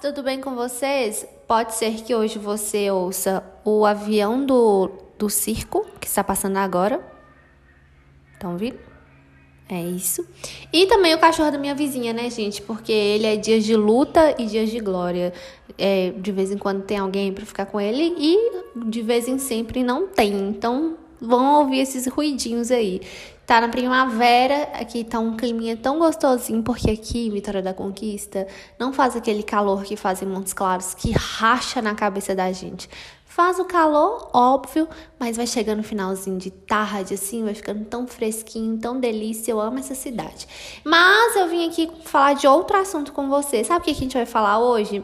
Tudo bem com vocês? Pode ser que hoje você ouça o avião do, do circo que está passando agora. Estão vendo? É isso. E também o cachorro da minha vizinha, né, gente? Porque ele é dias de luta e dias de glória. É, de vez em quando tem alguém para ficar com ele e de vez em sempre não tem. Então, vão ouvir esses ruidinhos aí. Tá na primavera, aqui tá um climinha tão gostosinho, porque aqui, Vitória da Conquista, não faz aquele calor que faz em Montes Claros, que racha na cabeça da gente. Faz o calor, óbvio, mas vai chegando no finalzinho de tarde, assim, vai ficando tão fresquinho, tão delícia. Eu amo essa cidade. Mas eu vim aqui falar de outro assunto com você. Sabe o que a gente vai falar hoje?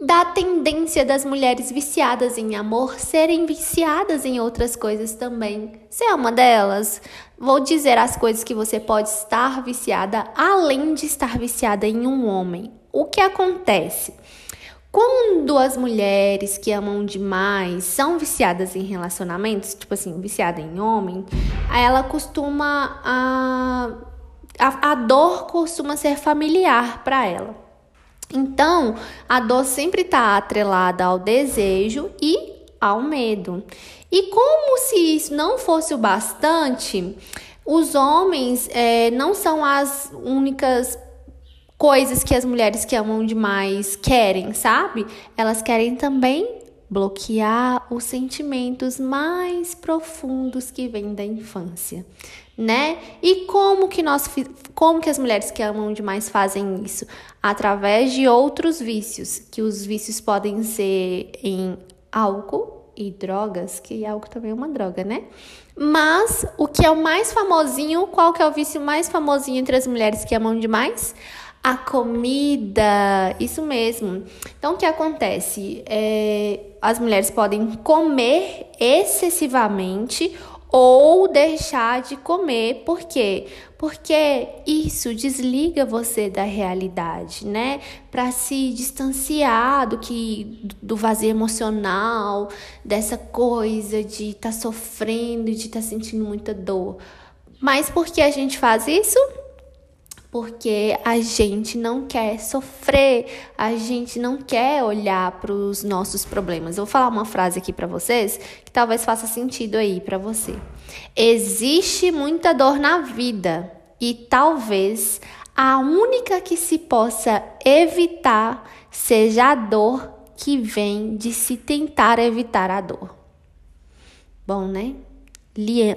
da tendência das mulheres viciadas em amor serem viciadas em outras coisas também. Você é uma delas? Vou dizer as coisas que você pode estar viciada além de estar viciada em um homem. O que acontece? Quando as mulheres que amam demais são viciadas em relacionamentos, tipo assim, viciada em homem, ela costuma a, a, a dor costuma ser familiar para ela. Então, a dor sempre está atrelada ao desejo e ao medo. E como se isso não fosse o bastante, os homens é, não são as únicas coisas que as mulheres que amam demais querem, sabe? Elas querem também bloquear os sentimentos mais profundos que vêm da infância né? E como que nós como que as mulheres que amam demais fazem isso? Através de outros vícios, que os vícios podem ser em álcool e drogas, que álcool também é uma droga, né? Mas o que é o mais famosinho, qual que é o vício mais famosinho entre as mulheres que amam demais? A comida, isso mesmo. Então, o que acontece? É, as mulheres podem comer excessivamente ou deixar de comer. Por quê? Porque isso desliga você da realidade, né? Para se distanciar do que do vazio emocional, dessa coisa de estar tá sofrendo, de estar tá sentindo muita dor. Mas por que a gente faz isso? Porque a gente não quer sofrer, a gente não quer olhar para os nossos problemas. Eu vou falar uma frase aqui para vocês que talvez faça sentido aí para você. Existe muita dor na vida e talvez a única que se possa evitar seja a dor que vem de se tentar evitar a dor. Bom, né?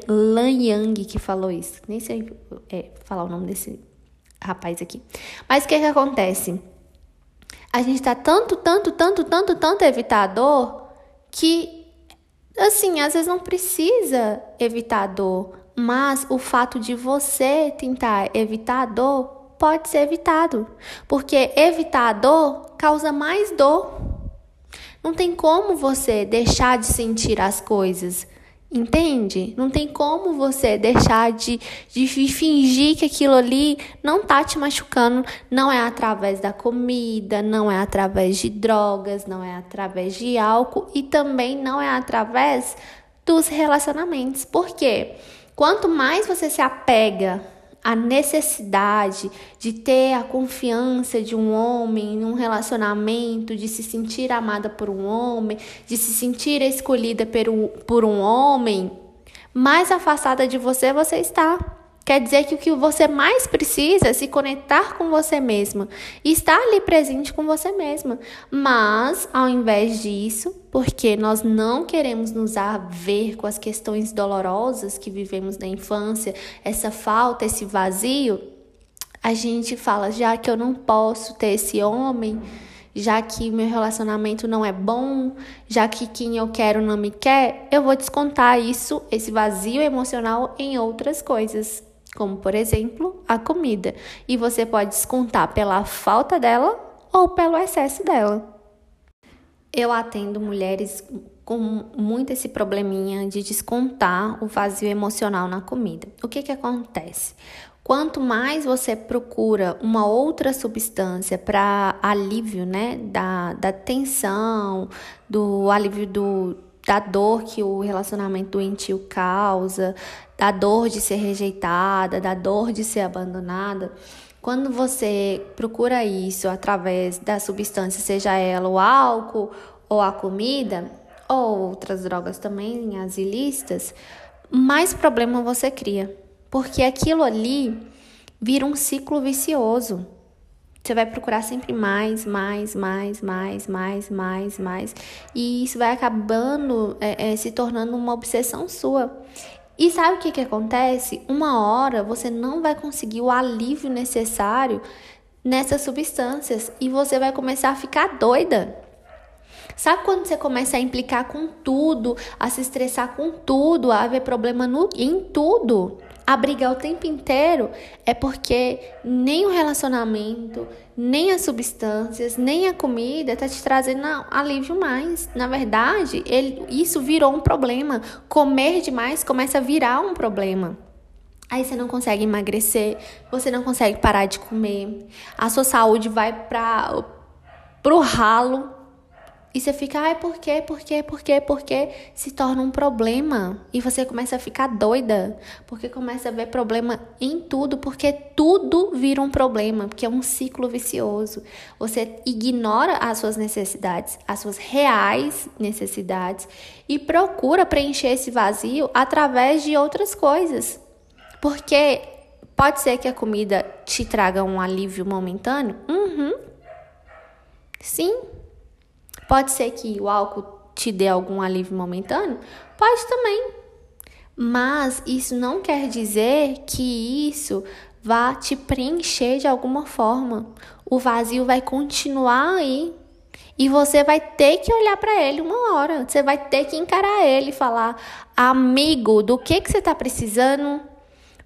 Lan Yang que falou isso. Nem sei é, falar o nome desse rapaz aqui. Mas o que que acontece? A gente tá tanto, tanto, tanto, tanto, tanto evitar a dor que, assim, às vezes não precisa evitar a dor, mas o fato de você tentar evitar a dor pode ser evitado, porque evitar a dor causa mais dor. Não tem como você deixar de sentir as coisas. Entende? Não tem como você deixar de, de fingir que aquilo ali não tá te machucando. Não é através da comida, não é através de drogas, não é através de álcool e também não é através dos relacionamentos. Por quê? Quanto mais você se apega a necessidade de ter a confiança de um homem num relacionamento, de se sentir amada por um homem, de se sentir escolhida por um homem, mais afastada de você você está. Quer dizer que o que você mais precisa é se conectar com você mesma e estar ali presente com você mesma. Mas, ao invés disso, porque nós não queremos nos haver com as questões dolorosas que vivemos na infância, essa falta, esse vazio, a gente fala: já que eu não posso ter esse homem, já que meu relacionamento não é bom, já que quem eu quero não me quer, eu vou descontar isso, esse vazio emocional, em outras coisas como por exemplo a comida, e você pode descontar pela falta dela ou pelo excesso dela. Eu atendo mulheres com muito esse probleminha de descontar o vazio emocional na comida. O que que acontece? Quanto mais você procura uma outra substância para alívio, né, da, da tensão, do alívio do, da dor que o relacionamento doentio causa, da dor de ser rejeitada, da dor de ser abandonada, quando você procura isso através da substância, seja ela o álcool ou a comida, ou outras drogas também, as ilícitas, mais problema você cria. Porque aquilo ali vira um ciclo vicioso. Você vai procurar sempre mais, mais, mais, mais, mais, mais, mais. E isso vai acabando é, é, se tornando uma obsessão sua. E sabe o que, que acontece? Uma hora você não vai conseguir o alívio necessário nessas substâncias e você vai começar a ficar doida. Sabe quando você começa a implicar com tudo, a se estressar com tudo, a haver problema no, em tudo? A brigar o tempo inteiro, é porque nem o relacionamento, nem as substâncias, nem a comida tá te trazendo alívio mais. Na verdade, ele, isso virou um problema. Comer demais começa a virar um problema. Aí você não consegue emagrecer, você não consegue parar de comer, a sua saúde vai para pro ralo e você fica, ai, por quê, por quê, por quê, por quê? Se torna um problema. E você começa a ficar doida. Porque começa a ver problema em tudo. Porque tudo vira um problema. Porque é um ciclo vicioso. Você ignora as suas necessidades, as suas reais necessidades. E procura preencher esse vazio através de outras coisas. Porque pode ser que a comida te traga um alívio momentâneo. Uhum. Sim. Pode ser que o álcool te dê algum alívio momentâneo? Pode também. Mas isso não quer dizer que isso vá te preencher de alguma forma. O vazio vai continuar aí. E você vai ter que olhar para ele uma hora. Você vai ter que encarar ele e falar: amigo, do que, que você está precisando?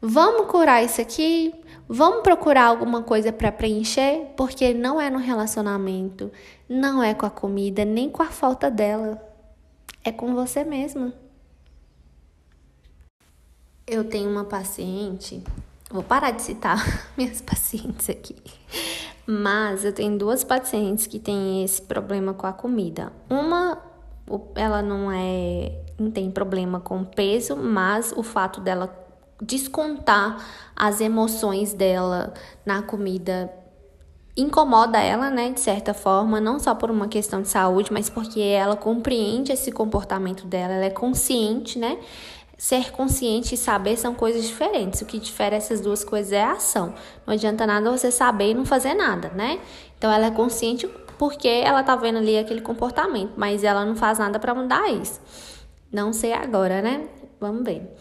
Vamos curar isso aqui? Vamos procurar alguma coisa para preencher, porque não é no relacionamento, não é com a comida, nem com a falta dela. É com você mesma. Eu tenho uma paciente, vou parar de citar minhas pacientes aqui, mas eu tenho duas pacientes que têm esse problema com a comida. Uma, ela não é, não tem problema com peso, mas o fato dela descontar as emoções dela na comida incomoda ela, né, de certa forma, não só por uma questão de saúde, mas porque ela compreende esse comportamento dela, ela é consciente, né? Ser consciente e saber são coisas diferentes. O que difere essas duas coisas é a ação. Não adianta nada você saber e não fazer nada, né? Então ela é consciente porque ela tá vendo ali aquele comportamento, mas ela não faz nada para mudar isso. Não sei agora, né? Vamos ver.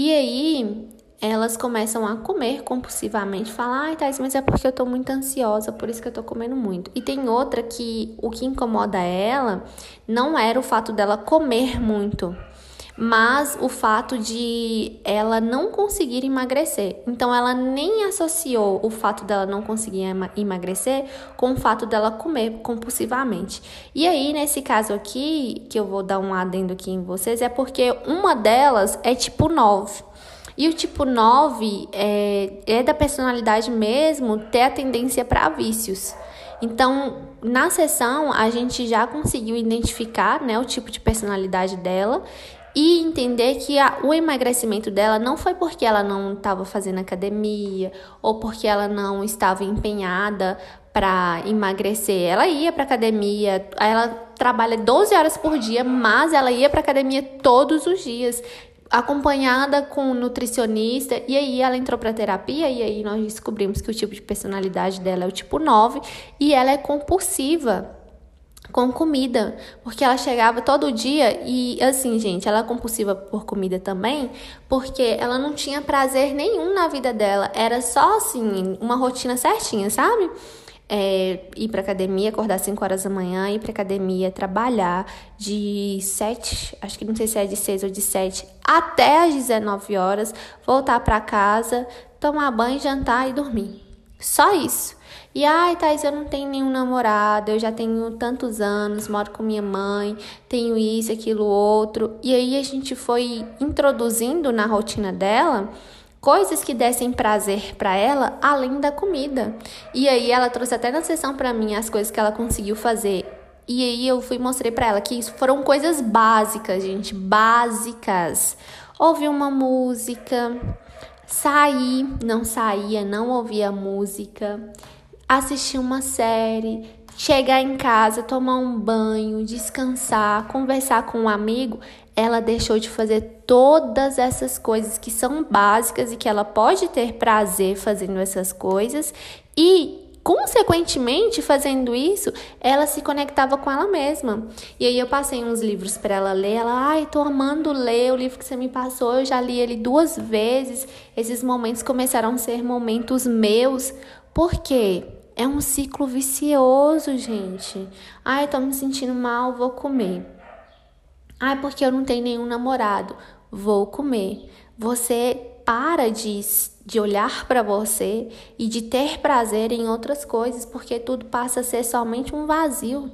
E aí, elas começam a comer compulsivamente, falar, ai, Thais, mas é porque eu tô muito ansiosa, por isso que eu tô comendo muito. E tem outra que o que incomoda ela não era o fato dela comer muito, mas o fato de ela não conseguir emagrecer. Então ela nem associou o fato dela não conseguir emagrecer com o fato dela comer compulsivamente. E aí, nesse caso aqui, que eu vou dar um adendo aqui em vocês, é porque uma delas é tipo 9. E o tipo 9 é, é da personalidade mesmo ter a tendência para vícios. Então, na sessão, a gente já conseguiu identificar né, o tipo de personalidade dela e entender que a, o emagrecimento dela não foi porque ela não estava fazendo academia ou porque ela não estava empenhada para emagrecer. Ela ia para academia, ela trabalha 12 horas por dia, mas ela ia para academia todos os dias, acompanhada com um nutricionista, e aí ela entrou para terapia e aí nós descobrimos que o tipo de personalidade dela é o tipo 9 e ela é compulsiva com comida, porque ela chegava todo dia e assim, gente, ela é compulsiva por comida também, porque ela não tinha prazer nenhum na vida dela, era só assim, uma rotina certinha, sabe? É, ir para academia, acordar 5 horas da manhã, ir para academia, trabalhar de 7, acho que não sei se é de 6 ou de 7, até às 19 horas, voltar para casa, tomar banho, jantar e dormir. Só isso. E ai, Thais, eu não tenho nenhum namorado, eu já tenho tantos anos, moro com minha mãe, tenho isso, aquilo, outro. E aí a gente foi introduzindo na rotina dela coisas que dessem prazer para ela além da comida. E aí ela trouxe até na sessão para mim as coisas que ela conseguiu fazer. E aí eu fui mostrei para ela que isso foram coisas básicas, gente, básicas. Ouvir uma música, sair, não saía, não ouvia música, assistir uma série, chegar em casa, tomar um banho, descansar, conversar com um amigo, ela deixou de fazer todas essas coisas que são básicas e que ela pode ter prazer fazendo essas coisas e consequentemente, fazendo isso, ela se conectava com ela mesma. E aí eu passei uns livros para ela ler. Ela, ai, tô amando ler o livro que você me passou. Eu já li ele duas vezes. Esses momentos começaram a ser momentos meus. Por quê? É um ciclo vicioso, gente. Ai, tô me sentindo mal, vou comer. Ai, porque eu não tenho nenhum namorado, vou comer. Você para de, de olhar para você e de ter prazer em outras coisas, porque tudo passa a ser somente um vazio.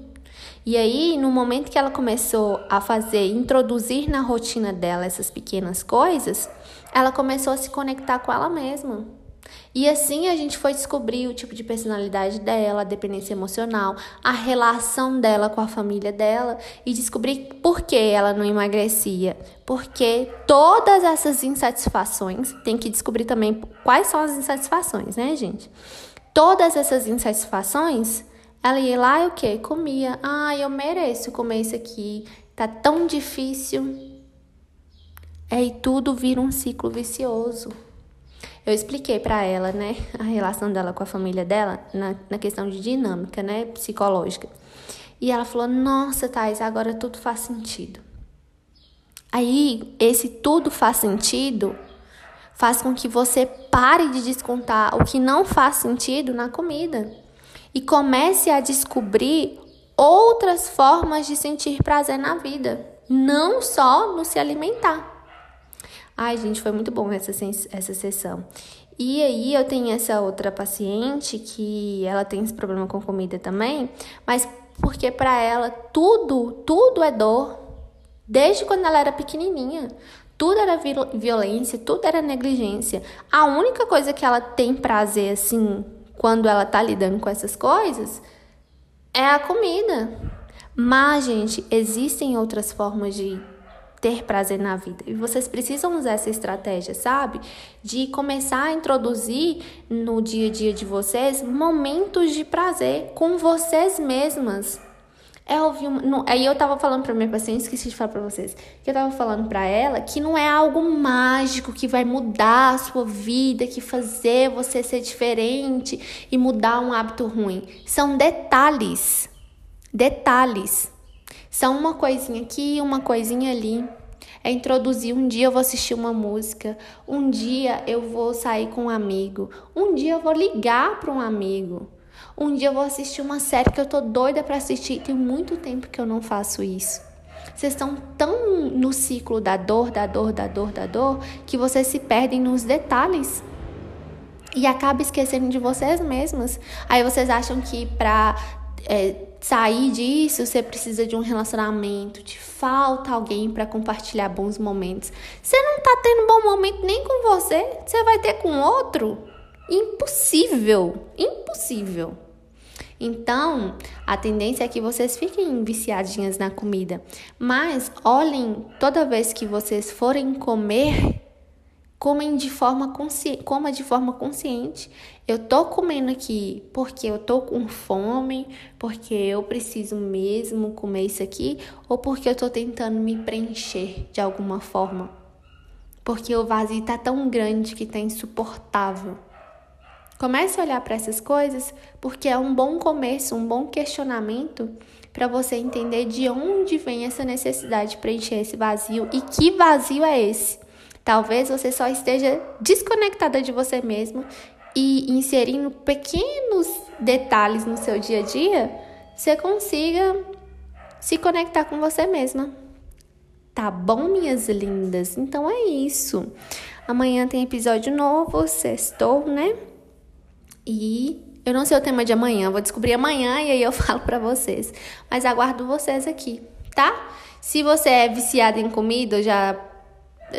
E aí, no momento que ela começou a fazer, introduzir na rotina dela essas pequenas coisas, ela começou a se conectar com ela mesma. E assim a gente foi descobrir o tipo de personalidade dela, a dependência emocional, a relação dela com a família dela e descobrir por que ela não emagrecia. Porque todas essas insatisfações, tem que descobrir também quais são as insatisfações, né, gente? Todas essas insatisfações, ela ia lá e o quê? Comia. Ah, eu mereço comer isso aqui. Tá tão difícil. É, e tudo vira um ciclo vicioso. Eu expliquei para ela, né, a relação dela com a família dela na, na questão de dinâmica, né, psicológica. E ela falou: Nossa, Thais, agora tudo faz sentido. Aí, esse tudo faz sentido faz com que você pare de descontar o que não faz sentido na comida e comece a descobrir outras formas de sentir prazer na vida, não só no se alimentar. Ai, gente, foi muito bom essa, essa sessão. E aí eu tenho essa outra paciente que ela tem esse problema com comida também, mas porque para ela tudo, tudo é dor. Desde quando ela era pequenininha, tudo era violência, tudo era negligência. A única coisa que ela tem prazer assim, quando ela tá lidando com essas coisas, é a comida. Mas, gente, existem outras formas de ter prazer na vida. E vocês precisam usar essa estratégia, sabe? De começar a introduzir no dia a dia de vocês momentos de prazer com vocês mesmas. É ouvir uma, não, aí eu tava falando para minha paciente, esqueci de falar para vocês, que eu tava falando para ela que não é algo mágico que vai mudar a sua vida, que fazer você ser diferente e mudar um hábito ruim. São detalhes. Detalhes. São uma coisinha aqui, uma coisinha ali. É introduzir um dia eu vou assistir uma música, um dia eu vou sair com um amigo, um dia eu vou ligar para um amigo. Um dia eu vou assistir uma série que eu tô doida para assistir. Tem muito tempo que eu não faço isso. Vocês estão tão no ciclo da dor, da dor, da dor, da dor, que vocês se perdem nos detalhes e acabam esquecendo de vocês mesmas. Aí vocês acham que para é, sair disso, você precisa de um relacionamento, te falta alguém para compartilhar bons momentos. Você não tá tendo bom momento nem com você, você vai ter com outro? Impossível, impossível. Então, a tendência é que vocês fiquem viciadinhas na comida, mas olhem toda vez que vocês forem comer comem de forma consciente, coma de forma consciente. Eu tô comendo aqui porque eu tô com fome, porque eu preciso mesmo comer isso aqui, ou porque eu tô tentando me preencher de alguma forma. Porque o vazio tá tão grande que tá insuportável. Comece a olhar para essas coisas, porque é um bom começo, um bom questionamento para você entender de onde vem essa necessidade de preencher esse vazio e que vazio é esse. Talvez você só esteja desconectada de você mesmo e inserindo pequenos detalhes no seu dia a dia, você consiga se conectar com você mesma. Tá bom, minhas lindas? Então é isso. Amanhã tem episódio novo, sextou, né? E eu não sei o tema de amanhã, vou descobrir amanhã e aí eu falo para vocês. Mas aguardo vocês aqui, tá? Se você é viciada em comida, já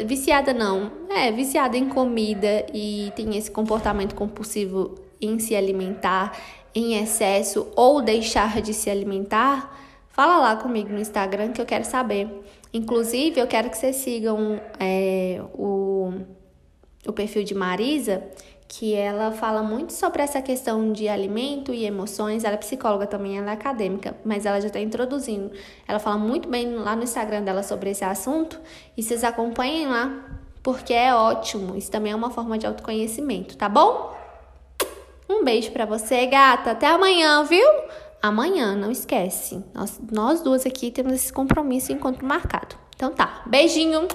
viciada não, é viciada em comida e tem esse comportamento compulsivo em se alimentar em excesso ou deixar de se alimentar, fala lá comigo no Instagram que eu quero saber. Inclusive, eu quero que vocês sigam é, o, o perfil de Marisa, que ela fala muito sobre essa questão de alimento e emoções. Ela é psicóloga também, ela é acadêmica, mas ela já está introduzindo. Ela fala muito bem lá no Instagram dela sobre esse assunto e vocês acompanhem lá, porque é ótimo. Isso também é uma forma de autoconhecimento, tá bom? Um beijo para você, gata. Até amanhã, viu? Amanhã, não esquece. Nós, nós duas aqui temos esse compromisso encontro marcado. Então tá, beijinho.